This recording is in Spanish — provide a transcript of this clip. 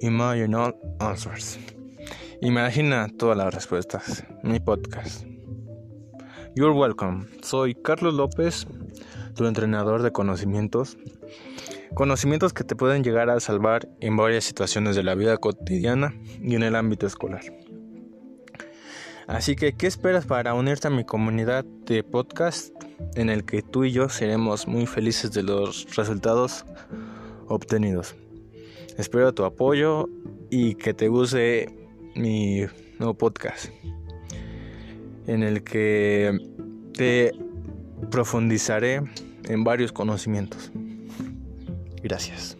Imagine all answers. Imagina todas las respuestas. Mi podcast. You're welcome. Soy Carlos López, tu entrenador de conocimientos. Conocimientos que te pueden llegar a salvar en varias situaciones de la vida cotidiana y en el ámbito escolar. Así que, ¿qué esperas para unirte a mi comunidad de podcast en el que tú y yo seremos muy felices de los resultados obtenidos? Espero tu apoyo y que te guste mi nuevo podcast en el que te profundizaré en varios conocimientos. Gracias.